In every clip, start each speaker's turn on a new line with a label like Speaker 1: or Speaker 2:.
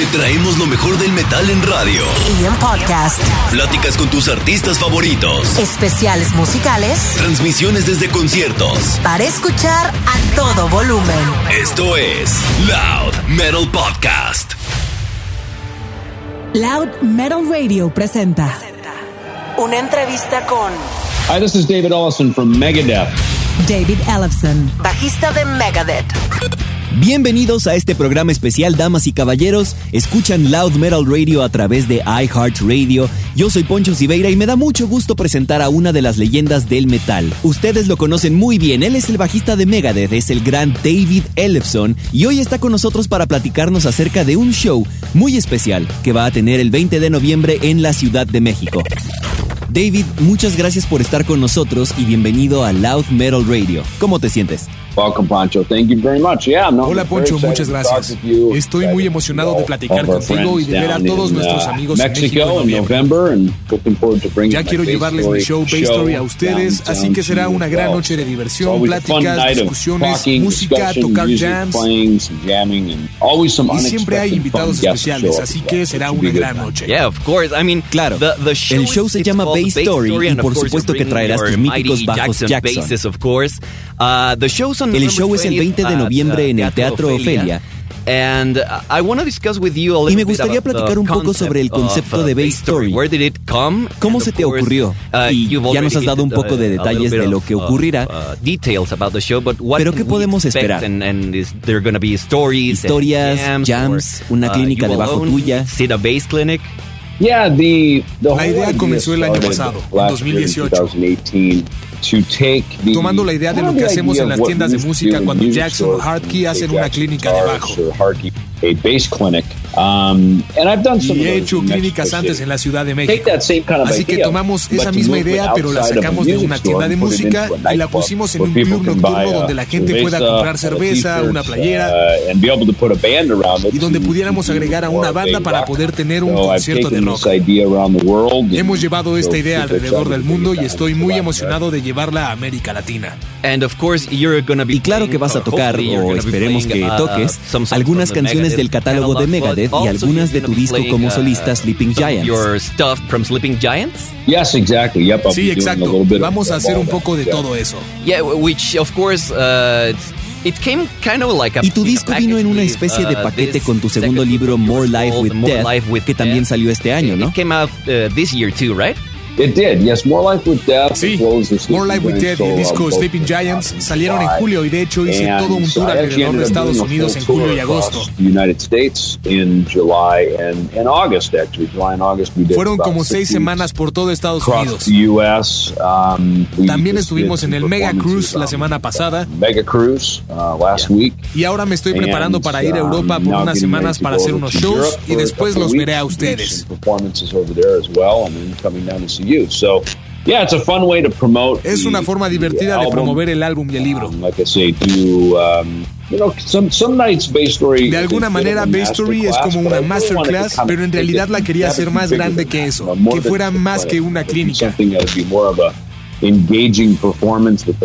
Speaker 1: Te traemos lo mejor del metal en radio.
Speaker 2: Y en podcast.
Speaker 1: Pláticas con tus artistas favoritos.
Speaker 2: Especiales musicales.
Speaker 1: Transmisiones desde conciertos.
Speaker 2: Para escuchar a todo volumen.
Speaker 1: Esto es Loud Metal Podcast.
Speaker 3: Loud Metal Radio presenta
Speaker 2: una entrevista con
Speaker 4: Hi, this is David Ellison from Megadeth.
Speaker 3: David Ellison,
Speaker 2: bajista de Megadeth.
Speaker 5: Bienvenidos a este programa especial, damas y caballeros. Escuchan Loud Metal Radio a través de iHeartRadio. Yo soy Poncho Siveira y me da mucho gusto presentar a una de las leyendas del metal. Ustedes lo conocen muy bien, él es el bajista de Megadeth, es el gran David Ellefson y hoy está con nosotros para platicarnos acerca de un show muy especial que va a tener el 20 de noviembre en la Ciudad de México. David, muchas gracias por estar con nosotros y bienvenido a Loud Metal Radio. ¿Cómo te sientes?
Speaker 4: Welcome, Poncho. Thank you very much. Yeah, no,
Speaker 6: Hola Poncho, muchas gracias. Estoy muy emocionado de platicar contigo y de ver a todos nuestros
Speaker 4: uh,
Speaker 6: amigos en México en noviembre. Ya quiero llevarles mi show Bay Story a ustedes, así que será una gran noche de diversión, pláticas, discusiones, música, tocar jams. Y siempre hay invitados especiales, así que será una gran noche.
Speaker 5: Yeah, of course. I mean, claro. El show se llama Bay Story y por supuesto que traerás tus míticos bajos Jackson.
Speaker 7: Uh, the
Speaker 5: el show es el 20 de noviembre en el Teatro Ofelia.
Speaker 7: And I want to discuss with you a
Speaker 5: y me gustaría platicar un poco sobre el concepto de Bay Story.
Speaker 7: Where did it come?
Speaker 5: ¿Cómo se te ocurrió? Y ya nos has dado un poco de detalles de lo que ocurrirá.
Speaker 7: Details about the show, but
Speaker 5: Pero ¿qué podemos esperar?
Speaker 7: And, and is there going to be stories,
Speaker 5: Historias, jams, una clínica de bajo tuya.
Speaker 4: Yeah, the, the
Speaker 6: La idea comenzó el año pasado, en 2018. Tomando la idea de lo que hacemos en las tiendas de música cuando Jackson o Hardkey hacen una clínica de bajo.
Speaker 4: Um,
Speaker 6: y he hecho clínicas antes en la Ciudad de México. Así que tomamos esa misma idea, pero la sacamos de una tienda de música y la pusimos en un club nocturno donde la gente pueda comprar cerveza, una playera y donde pudiéramos agregar a una banda para poder tener un concierto de rock. Hemos llevado esta idea alrededor del mundo y estoy muy emocionado de llevarla a América Latina.
Speaker 5: Y claro que vas a tocar, o esperemos que
Speaker 7: uh,
Speaker 5: toques, algunas canciones del catálogo de Megadeth y algunas de tu disco como solista Sleeping Giants.
Speaker 7: Your stuff from Sleeping Giants?
Speaker 4: Yes, exactly. Yep, I'll
Speaker 6: Sí,
Speaker 4: be doing a
Speaker 6: exacto.
Speaker 4: little bit
Speaker 6: Vamos a hacer un poco de todo eso.
Speaker 7: Yeah, which of course uh, it's- it came kind of like a
Speaker 5: Y tu disco vino en una especie de
Speaker 7: uh,
Speaker 5: paquete con tu segundo libro More Life with
Speaker 7: More
Speaker 5: Death,
Speaker 7: Life with
Speaker 5: que también salió este año, ¿no?
Speaker 7: It
Speaker 4: did, yes. More Life with Death.
Speaker 6: Sí, More Life with Death y el disco Sleeping Giants salieron en julio y de hecho hice todo un tour alrededor de Estados Unidos en julio y agosto.
Speaker 4: The United States in July and, and August, actually. July and August we did
Speaker 6: Fueron como seis semanas por todo Estados Unidos.
Speaker 4: Um,
Speaker 6: También estuvimos en el Mega Cruise la semana pasada
Speaker 4: Mega Cruise uh, last week.
Speaker 6: y ahora me estoy preparando
Speaker 4: And,
Speaker 6: para ir a Europa
Speaker 4: um,
Speaker 6: por
Speaker 4: now
Speaker 6: unas semanas para hacer unos shows y después los veré a ustedes.
Speaker 4: Some performances over there as well, and then coming down to see you. So, yeah, it's a fun way to promote.
Speaker 6: Es
Speaker 4: the-
Speaker 6: una forma
Speaker 4: the
Speaker 6: divertida de promover el álbum y el libro.
Speaker 4: Um, like I say, do um, you know some some nights Bay Story.
Speaker 6: De alguna manera, Bay Story es como una masterclass, pero en realidad la quería hacer más grande que eso, que fuera más que una clínica.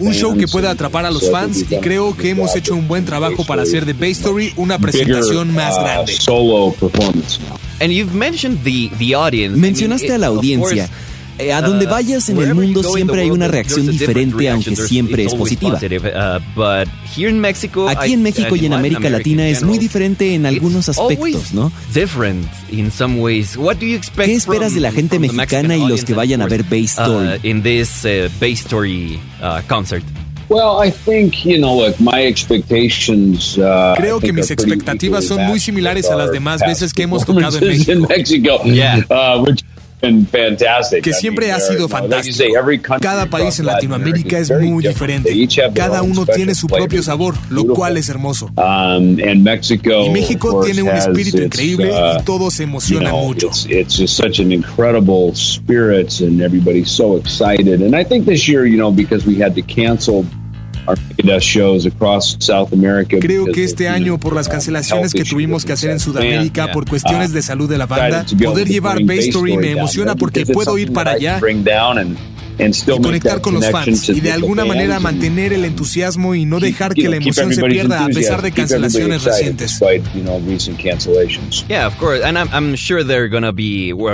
Speaker 6: Un show que pueda
Speaker 4: and
Speaker 6: atrapar a los fans y creo que hemos hecho un buen trabajo para hacer de Bay Story una presentación más grande.
Speaker 4: solo performance now.
Speaker 7: And you've mentioned the the audience. I mean,
Speaker 5: Mencionaste a la audiencia. Eh, A donde
Speaker 7: uh,
Speaker 5: vayas en el mundo siempre hay una reacción diferente, aunque siempre es positiva.
Speaker 7: uh, but here in Mexico,
Speaker 5: Aquí en México y en América
Speaker 7: America
Speaker 5: Latina
Speaker 7: in
Speaker 5: es muy diferente en algunos aspectos, ¿no?
Speaker 7: Different in some ways. What do you expect
Speaker 5: ¿Qué esperas de la gente
Speaker 7: from the
Speaker 5: mexicana
Speaker 7: Mexican
Speaker 5: y los que vayan a ver Bay Story?
Speaker 7: in this Bay Story concert?
Speaker 4: Well, I think you know, look, my expectations.
Speaker 6: Creo
Speaker 4: I
Speaker 6: que mis expectativas son muy similares a las demás veces que hemos tocado en México. Que siempre ha sido fantástico. Cada país en Latinoamérica es muy diferente. Cada uno tiene su propio sabor, lo cual es hermoso. Um, y México tiene un espíritu increíble y uh, todos se emocionan mucho. Creo que este año, por las cancelaciones que tuvimos que hacer en Sudamérica por cuestiones de salud de la banda, poder llevar Bay Story me emociona porque puedo ir para allá y conectar con los fans y de alguna manera mantener el entusiasmo y no dejar que la emoción se pierda a pesar de cancelaciones recientes.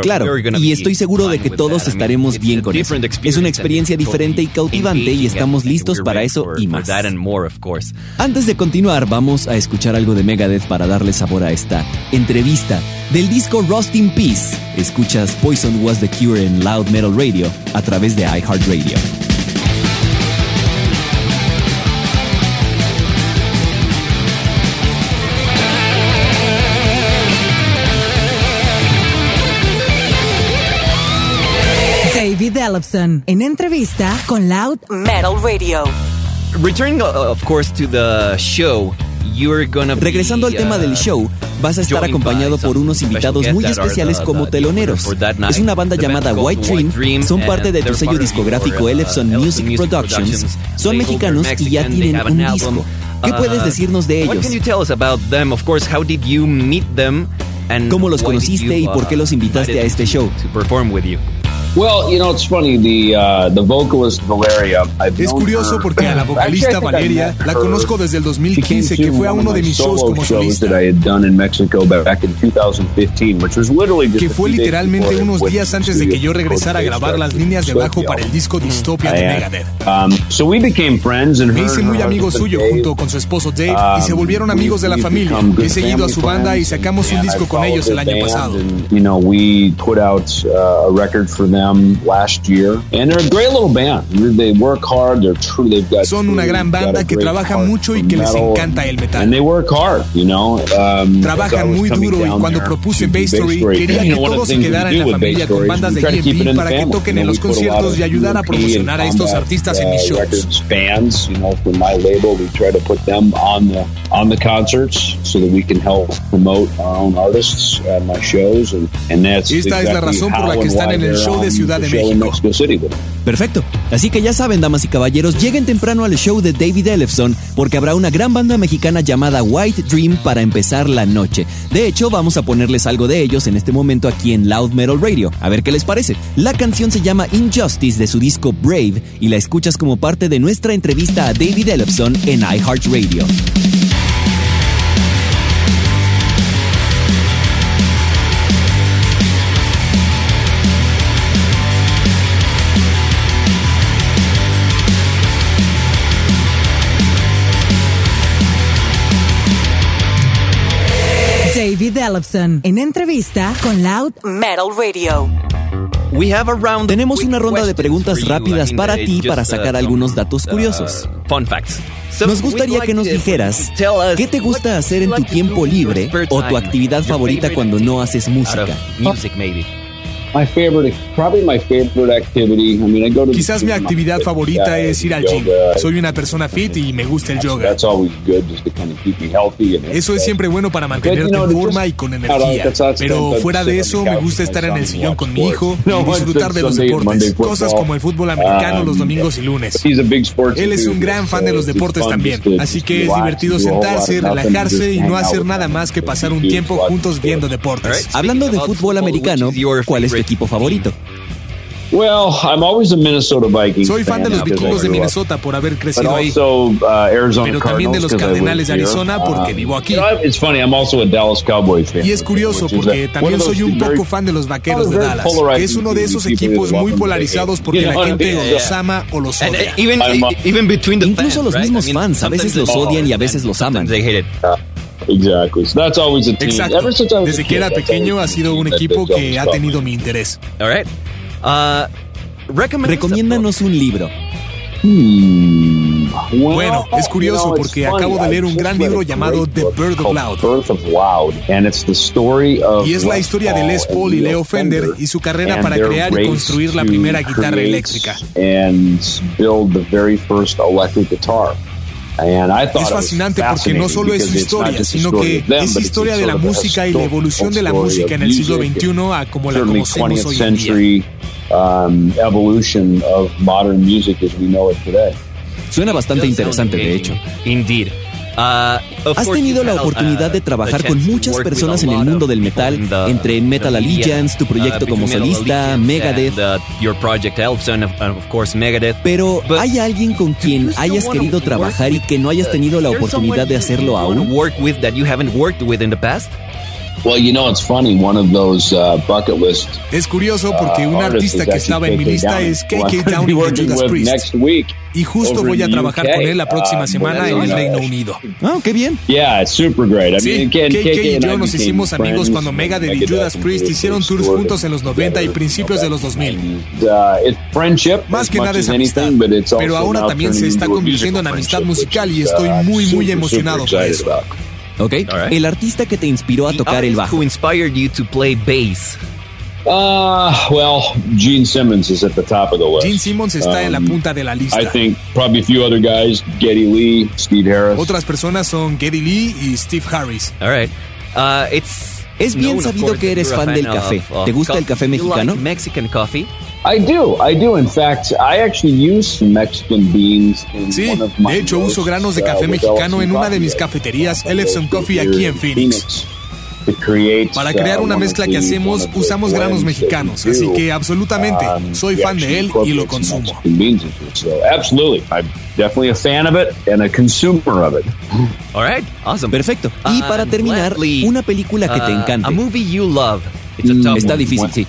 Speaker 5: Claro, y estoy seguro de que todos estaremos bien con eso. Es una experiencia diferente y cautivante y estamos listos para eso y más. Antes de continuar, vamos a escuchar algo de Megadeth para darle sabor a esta entrevista. Del disco Rust in Peace, escuchas Poison Was the Cure en Loud Metal Radio a través de iHeartRadio.
Speaker 3: David Ellefson en entrevista con Loud Metal Radio.
Speaker 7: Returning, uh, of course, to the show.
Speaker 5: Regresando al tema del uh, show, vas a estar acompañado por unos invitados muy especiales como teloneros. Es una banda llamada White Dream, son parte de tu sello discográfico Elephson Music Productions, son mexicanos y ya tienen un disco. ¿Qué puedes uh, decirnos de ellos? ¿Cómo los conociste y por qué los invitaste a este show?
Speaker 4: Well, you know, it's funny. The uh, the vocalist Valeria.
Speaker 6: es curioso porque a la vocalista Valeria la conozco desde el 2015, que fue a uno de mis shows como solista. Que fue literalmente unos días antes de que yo regresara a grabar las líneas de bajo para el disco Dystopia de Megadeth. Um, Me hice muy amigo suyo junto con su esposo Dave y se um, volvieron amigos de la familia. He seguido a su banda y sacamos un disco con ellos el año pasado.
Speaker 4: You know, we put out uh, a record for them.
Speaker 6: Son una gran banda que trabaja mucho y que les encanta el metal. Um, Trabajan muy duro y cuando propuse Bay Story quería que todos se quedaran en la familia con bandas de EMP para que toquen en los conciertos y ayudar a promocionar a estos artistas en mis shows.
Speaker 4: You know, from my label, we try to put them on the on the concerts so that we can help promote our own artists at my shows, and, and that's
Speaker 6: Esta es la razón por la que están en el show de Ciudad de México.
Speaker 5: Perfecto. Así que ya saben, damas y caballeros, lleguen temprano al show de David Ellefson porque habrá una gran banda mexicana llamada White Dream para empezar la noche. De hecho, vamos a ponerles algo de ellos en este momento aquí en Loud Metal Radio. A ver qué les parece. La canción se llama Injustice de su disco Brave y la escuchas como parte de nuestra entrevista a David Ellefson en iHeartRadio.
Speaker 3: Ellefson en entrevista con Loud Metal Radio.
Speaker 5: Tenemos una ronda de preguntas rápidas para ti para sacar algunos datos curiosos. Nos gustaría que nos dijeras qué te gusta hacer en tu tiempo libre o tu actividad favorita cuando no haces música.
Speaker 6: Quizás mi actividad favorita es ir al gym. Soy una persona fit y me gusta el yoga. Eso es siempre bueno para mantenerte en forma y con energía. Pero fuera de eso, me gusta estar en el sillón con mi hijo y disfrutar de los deportes. Cosas como el fútbol americano los domingos y lunes. Él es un gran fan de los deportes también. Así que es divertido sentarse, relajarse y no hacer nada más que pasar un tiempo juntos viendo deportes.
Speaker 5: Hablando de fútbol americano, ¿cuál es tu equipo favorito?
Speaker 4: Well, I'm always a Minnesota Vikings
Speaker 6: Soy fan de los vikingos de Minnesota por haber crecido ahí. Uh, Pero también de los Cardenales de Arizona porque um, vivo aquí.
Speaker 4: It's funny, I'm also a Dallas Cowboys fan.
Speaker 6: Y es curioso porque también soy un poco fan de los Vaqueros de Dallas. Es uno de esos equipos muy polarizados porque la gente o los ama o los odia.
Speaker 5: Incluso los mismos fans a veces los odian y a veces los aman.
Speaker 6: Exacto. Desde que era pequeño ha sido un equipo que ha tenido mi interés.
Speaker 5: Uh, Recomiéndanos un libro. Hmm.
Speaker 6: Bueno, es curioso porque acabo de leer un gran libro llamado The Birth of Loud. Y es la historia de Les Paul y Leo Fender y su carrera para crear y construir la primera guitarra eléctrica. Es fascinante porque no solo es su historia, sino que es historia de la música y la evolución de la música en el siglo XXI a como la conocemos hoy en día. Um,
Speaker 5: Suena bastante interesante, de hecho.
Speaker 7: Indeed.
Speaker 5: Uh, Has tenido la oportunidad de uh, trabajar con muchas personas en el mundo del metal, entre Metal Allegiance, tu proyecto uh, como solista, Megadeth. Pero ¿hay alguien con quien hayas querido trabajar y que no hayas tenido la oportunidad de hacerlo aún?
Speaker 4: Well, you know, it's funny. One of those uh, bucket list.
Speaker 6: Es curioso porque un artista que estaba en mi lista es KK Downing de Judas Priest. Y justo voy a trabajar con él la próxima uh, semana en el Reino Unido.
Speaker 5: Oh, qué bien.
Speaker 4: Yeah, it's super great. I
Speaker 6: sí, KK y yo nos hicimos amigos cuando Megadeth y Judas Priest hicieron tours juntos en los 90 y principios de los 2000.
Speaker 4: Uh,
Speaker 6: Más que nada es amistad, pero ahora también se está convirtiendo en amistad musical y estoy muy, muy emocionado por eso.
Speaker 5: ¿Ok? El artista que te inspiró a tocar el bajo.
Speaker 7: Who inspired you to play bass?
Speaker 4: Uh, well, Gene Simmons is at the top of the list.
Speaker 6: Gene Simmons está um, en la um, punta de la lista.
Speaker 4: I think probably a few other guys, Geddy Lee, Steve Harris.
Speaker 6: Otras personas son Geddy Lee y Steve Harris.
Speaker 7: All right. Uh, it's
Speaker 5: es bien sabido que eres fan del café. ¿Te gusta el café mexicano?
Speaker 7: Mexican coffee?
Speaker 4: I do, I do. In fact, I actually use Mexican beans in
Speaker 6: sí,
Speaker 4: one of my
Speaker 6: de hecho uso granos de uh, café mexicano en una de mis cafeterías, Elefson Coffee, aquí en Phoenix. Para crear una mezcla que hacemos, usamos granos mexicanos, así que absolutamente um, soy fan de él y lo consumo.
Speaker 4: Absolutely, I'm definitely a fan of it and a consumer of it.
Speaker 7: All right, awesome.
Speaker 5: Perfecto. Y para terminar, una película que te
Speaker 7: uh,
Speaker 5: encanta.
Speaker 7: A movie you love.
Speaker 5: Está difícil, sí.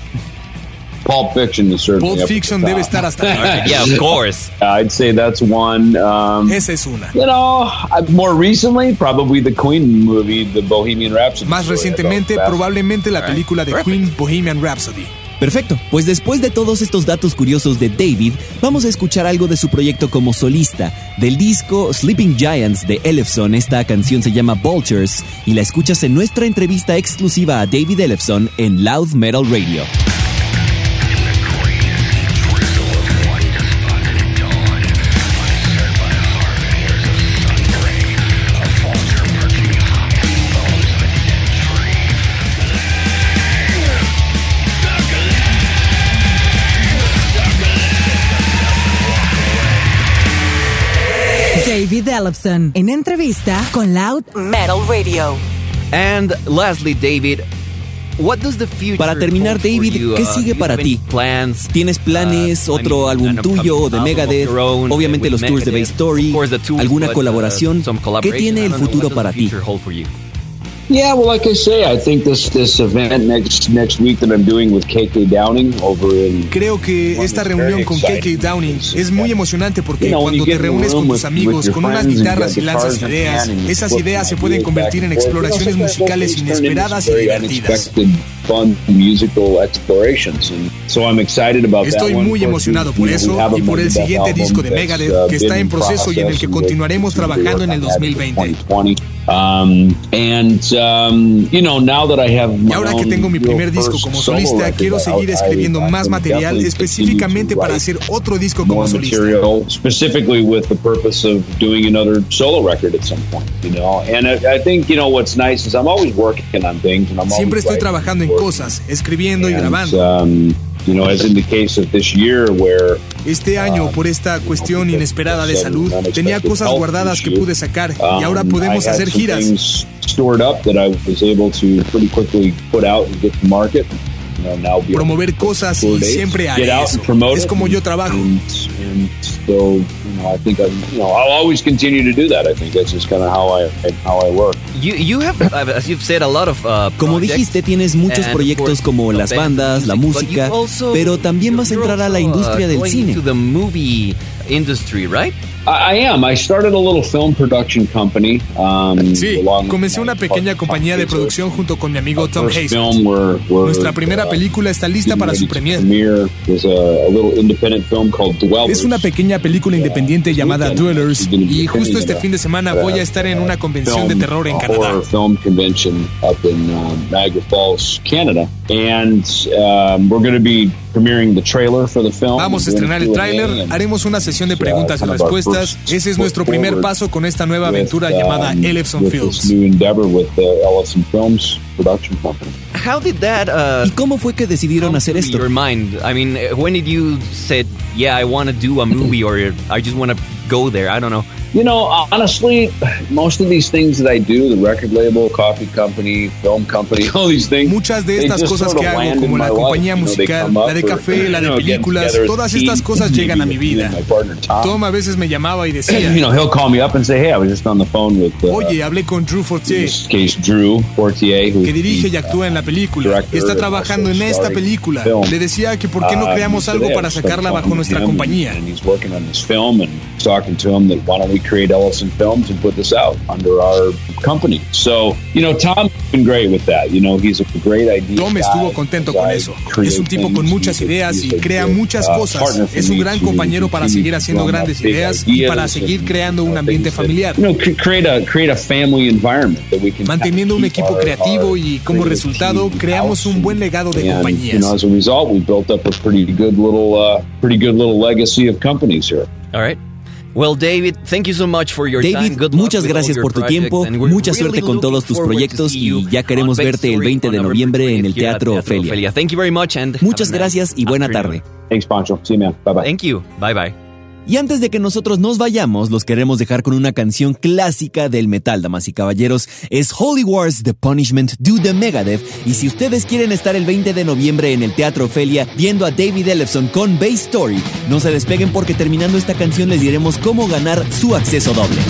Speaker 4: Pulp Fiction is certainly
Speaker 6: Pulp Fiction debe estar hasta
Speaker 7: arriba. yeah, of course.
Speaker 4: I'd say that's one. Um,
Speaker 6: Esa es una.
Speaker 4: You know, more recently, probably the Queen movie, The Bohemian Rhapsody.
Speaker 6: Más recientemente, probablemente la película de Queen, Bohemian Rhapsody.
Speaker 5: Perfecto, pues después de todos estos datos curiosos de David, vamos a escuchar algo de su proyecto como solista. Del disco Sleeping Giants de Elefson, esta canción se llama Vultures y la escuchas en nuestra entrevista exclusiva a David Elefson en Loud Metal Radio.
Speaker 3: David Ellefson en entrevista con Loud
Speaker 2: Metal Radio.
Speaker 7: And lastly, David, What does the future
Speaker 5: para terminar, David, ¿qué uh, sigue para ti?
Speaker 7: Plans?
Speaker 5: ¿Tienes planes, uh, otro álbum tuyo o de Megadeth? Obviamente los tours de Bay Story, alguna uh, colaboración. ¿Qué tiene el futuro para ti?
Speaker 4: Yeah, well, like I say, I think this this event next next week that I'm doing with KK Downing over in
Speaker 6: Creo que esta reunión con KK Downing es muy emocionante porque cuando te reúnes con tus amigos con unas guitarras y lanzas ideas, esas ideas se pueden convertir en exploraciones musicales inesperadas y divertidas. Estoy muy emocionado por eso y por el siguiente disco de Megadeth que está en proceso y en el que continuaremos trabajando en el 2020. Um, and, um, you know, now that I have y ahora que tengo mi primer disco como solista, quiero seguir escribiendo más material específicamente para hacer otro disco como solista.
Speaker 4: Specifically with the purpose of doing another solo record at some point, you know. And I, I think, you know, what's nice is I'm always working on things. And I'm
Speaker 6: Siempre estoy trabajando en cosas, escribiendo y grabando.
Speaker 4: Um, you know, as in the case of this year where
Speaker 6: este año, por esta cuestión inesperada de salud, tenía cosas guardadas que pude sacar y ahora um, podemos hacer giras. Promover cosas y siempre hay eso. Es como yo trabajo.
Speaker 4: I think I'm, you know, I'll always continue to do that. I think that's just kind of how I how I work.
Speaker 7: You you have as you've said a lot of uh,
Speaker 5: como dijiste tienes muchos proyectos como las bandas, la música, pero también vas a entrar a la industria del cine.
Speaker 7: To the movie industry, right?
Speaker 4: I am. I started a little film production company. Um,
Speaker 6: sí, comencé una pequeña compañía de producción junto con mi amigo Tom Hayes. Nuestra primera película está lista para su premier. Es una pequeña película independiente llamada Dwellers y justo este fin de semana voy a estar en una convención de terror en Canadá.
Speaker 4: Film convention up in uh, Niagara Falls, Canada, and um, we're going to be premiering the trailer for the film.
Speaker 6: Vamos a estrenar el tráiler, haremos una sesión de preguntas y respuestas ese es nuestro primer paso con esta nueva aventura llamada um, Ellefson Films.
Speaker 7: How did that, uh,
Speaker 5: ¿Y cómo fue que decidieron hacer esto?
Speaker 7: Your mind. I mean, when did you said, yeah, I want to do a movie or I just want to go there? I don't know.
Speaker 4: You know, honestly, most of these things that I do, the record label, coffee company, film company, all these things.
Speaker 6: Muchas de estas cosas que hago, como la compañía musical, la de café, la de películas, todas estas cosas llegan a mi vida. Tom a veces me llamaba y decía,
Speaker 4: you know, he'll call me up and say, hey, I was just on the phone with. Uh,
Speaker 6: Oye, hablé con Drew Fortier.
Speaker 4: case, Drew Fortier,
Speaker 6: que dirige y actúa en la película. Está trabajando en esta película. Le decía que por qué no um, creamos algo para sacarla bajo nuestra compañía.
Speaker 4: That we create Ellison Films and put this out under our company. So, you know, Tom's been great with that. You know, he's a great idea.
Speaker 6: Tom estuvo contento con eso. Es un tipo con muchas ideas y crea muchas uh, cosas. Es un gran compañero para seguir haciendo grandes ideas y para seguir creando un ambiente familiar. Manteniendo un equipo creativo y como resultado creamos un buen legado de compañías.
Speaker 4: as a result, we built up a pretty good little, uh, pretty good little legacy of companies here.
Speaker 7: All right. Well, David, thank you so much for your
Speaker 5: David, muchas gracias por tu tiempo, mucha suerte con todos tus proyectos y ya queremos verte el 20 de noviembre en el Teatro Ofelia. Muchas gracias y buena tarde.
Speaker 4: Thanks, Pancho. See you, man. Bye bye.
Speaker 7: Thank you. Bye bye.
Speaker 5: Y antes de que nosotros nos vayamos, los queremos dejar con una canción clásica del metal, damas y caballeros. Es Holy Wars The Punishment Do The Megadeth. Y si ustedes quieren estar el 20 de noviembre en el Teatro Ophelia viendo a David Ellefson con Bass Story, no se despeguen porque terminando esta canción les diremos cómo ganar su acceso doble.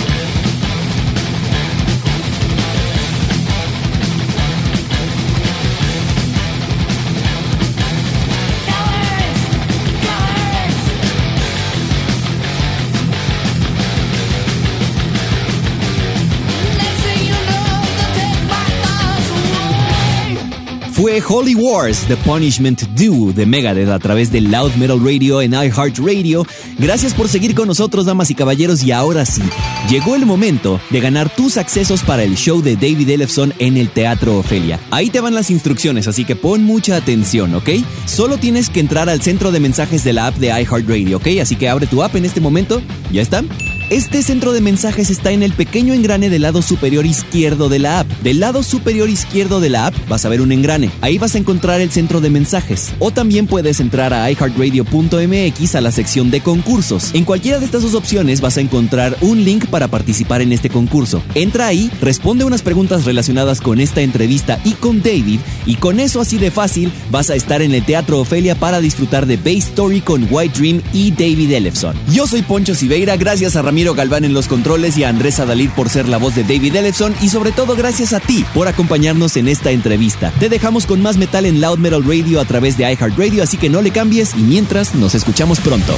Speaker 5: Fue Holy Wars, The Punishment Due de Megadeth a través de Loud Metal Radio en iHeartRadio. Gracias por seguir con nosotros, damas y caballeros, y ahora sí, llegó el momento de ganar tus accesos para el show de David Ellefson en el Teatro Ofelia. Ahí te van las instrucciones, así que pon mucha atención, ¿ok? Solo tienes que entrar al centro de mensajes de la app de iHeartRadio, ¿ok? Así que abre tu app en este momento. ¿Ya está? Este centro de mensajes está en el pequeño engrane del lado superior izquierdo de la app. Del lado superior izquierdo de la app vas a ver un engrane. Ahí vas a encontrar el centro de mensajes. O también puedes entrar a iHeartRadio.mx a la sección de concursos. En cualquiera de estas dos opciones vas a encontrar un link para participar en este concurso. Entra ahí, responde unas preguntas relacionadas con esta entrevista y con David, y con eso así de fácil vas a estar en el Teatro Ofelia para disfrutar de Base Story con White Dream y David Ellefson. Yo soy Poncho Siveira, gracias a Ramiro Galván en los controles y a Andrés Adalid por ser la voz de David Ellefson y sobre todo gracias a ti por acompañarnos en esta entrevista. Te dejamos con más metal en Loud Metal Radio a través de iHeartRadio, así que no le cambies y mientras nos escuchamos pronto.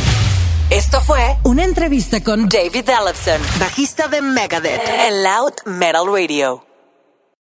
Speaker 2: Esto fue una entrevista con David Ellefson, bajista de Megadeth en Loud Metal Radio.